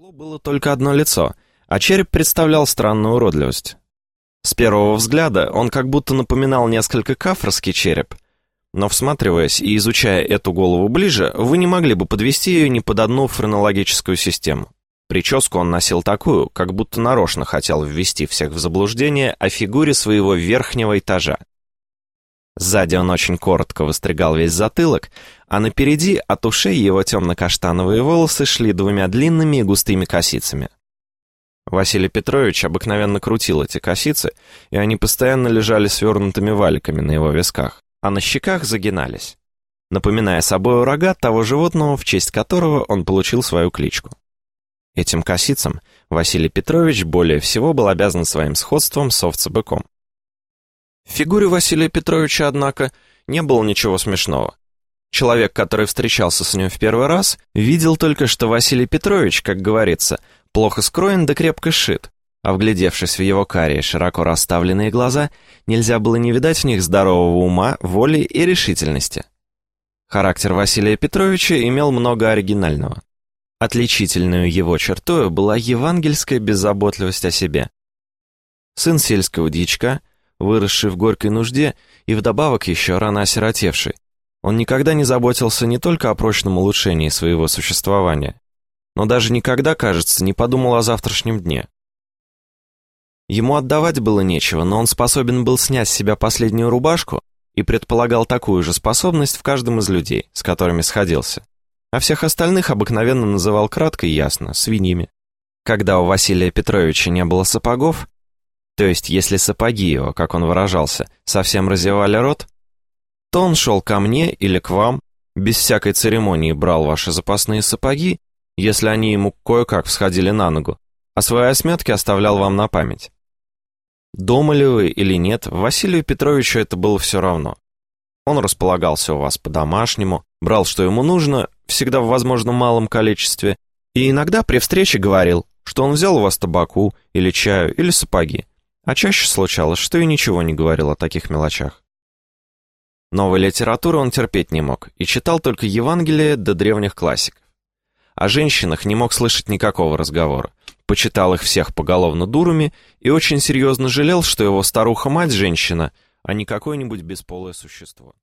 углу было только одно лицо, а череп представлял странную уродливость. С первого взгляда он как будто напоминал несколько кафрский череп, но всматриваясь и изучая эту голову ближе, вы не могли бы подвести ее ни под одну френологическую систему. Прическу он носил такую, как будто нарочно хотел ввести всех в заблуждение о фигуре своего верхнего этажа. Сзади он очень коротко выстригал весь затылок, а напереди от ушей его темно-каштановые волосы шли двумя длинными и густыми косицами. Василий Петрович обыкновенно крутил эти косицы, и они постоянно лежали свернутыми валиками на его висках, а на щеках загинались, напоминая собой рога того животного, в честь которого он получил свою кличку. Этим косицам Василий Петрович более всего был обязан своим сходством с овцебыком. В фигуре Василия Петровича, однако, не было ничего смешного. Человек, который встречался с ним в первый раз, видел только, что Василий Петрович, как говорится, плохо скроен да крепко сшит, а вглядевшись в его карие, широко расставленные глаза, нельзя было не видать в них здорового ума, воли и решительности. Характер Василия Петровича имел много оригинального. Отличительную его чертой была евангельская беззаботливость о себе. Сын сельского дичка, выросший в горькой нужде и вдобавок еще рано осиротевший, он никогда не заботился не только о прочном улучшении своего существования, но даже никогда, кажется, не подумал о завтрашнем дне. Ему отдавать было нечего, но он способен был снять с себя последнюю рубашку и предполагал такую же способность в каждом из людей, с которыми сходился а всех остальных обыкновенно называл кратко и ясно свиньями. Когда у Василия Петровича не было сапогов, то есть если сапоги его, как он выражался, совсем разевали рот, то он шел ко мне или к вам, без всякой церемонии брал ваши запасные сапоги, если они ему кое-как всходили на ногу, а свои осметки оставлял вам на память. Дома ли вы или нет, Василию Петровичу это было все равно. Он располагался у вас по-домашнему, брал, что ему нужно, всегда в возможно малом количестве, и иногда при встрече говорил, что он взял у вас табаку, или чаю, или сапоги, а чаще случалось, что и ничего не говорил о таких мелочах. Новой литературы он терпеть не мог и читал только Евангелие до древних классиков. О женщинах не мог слышать никакого разговора, почитал их всех поголовно дурами и очень серьезно жалел, что его старуха-мать женщина, а не какое-нибудь бесполое существо.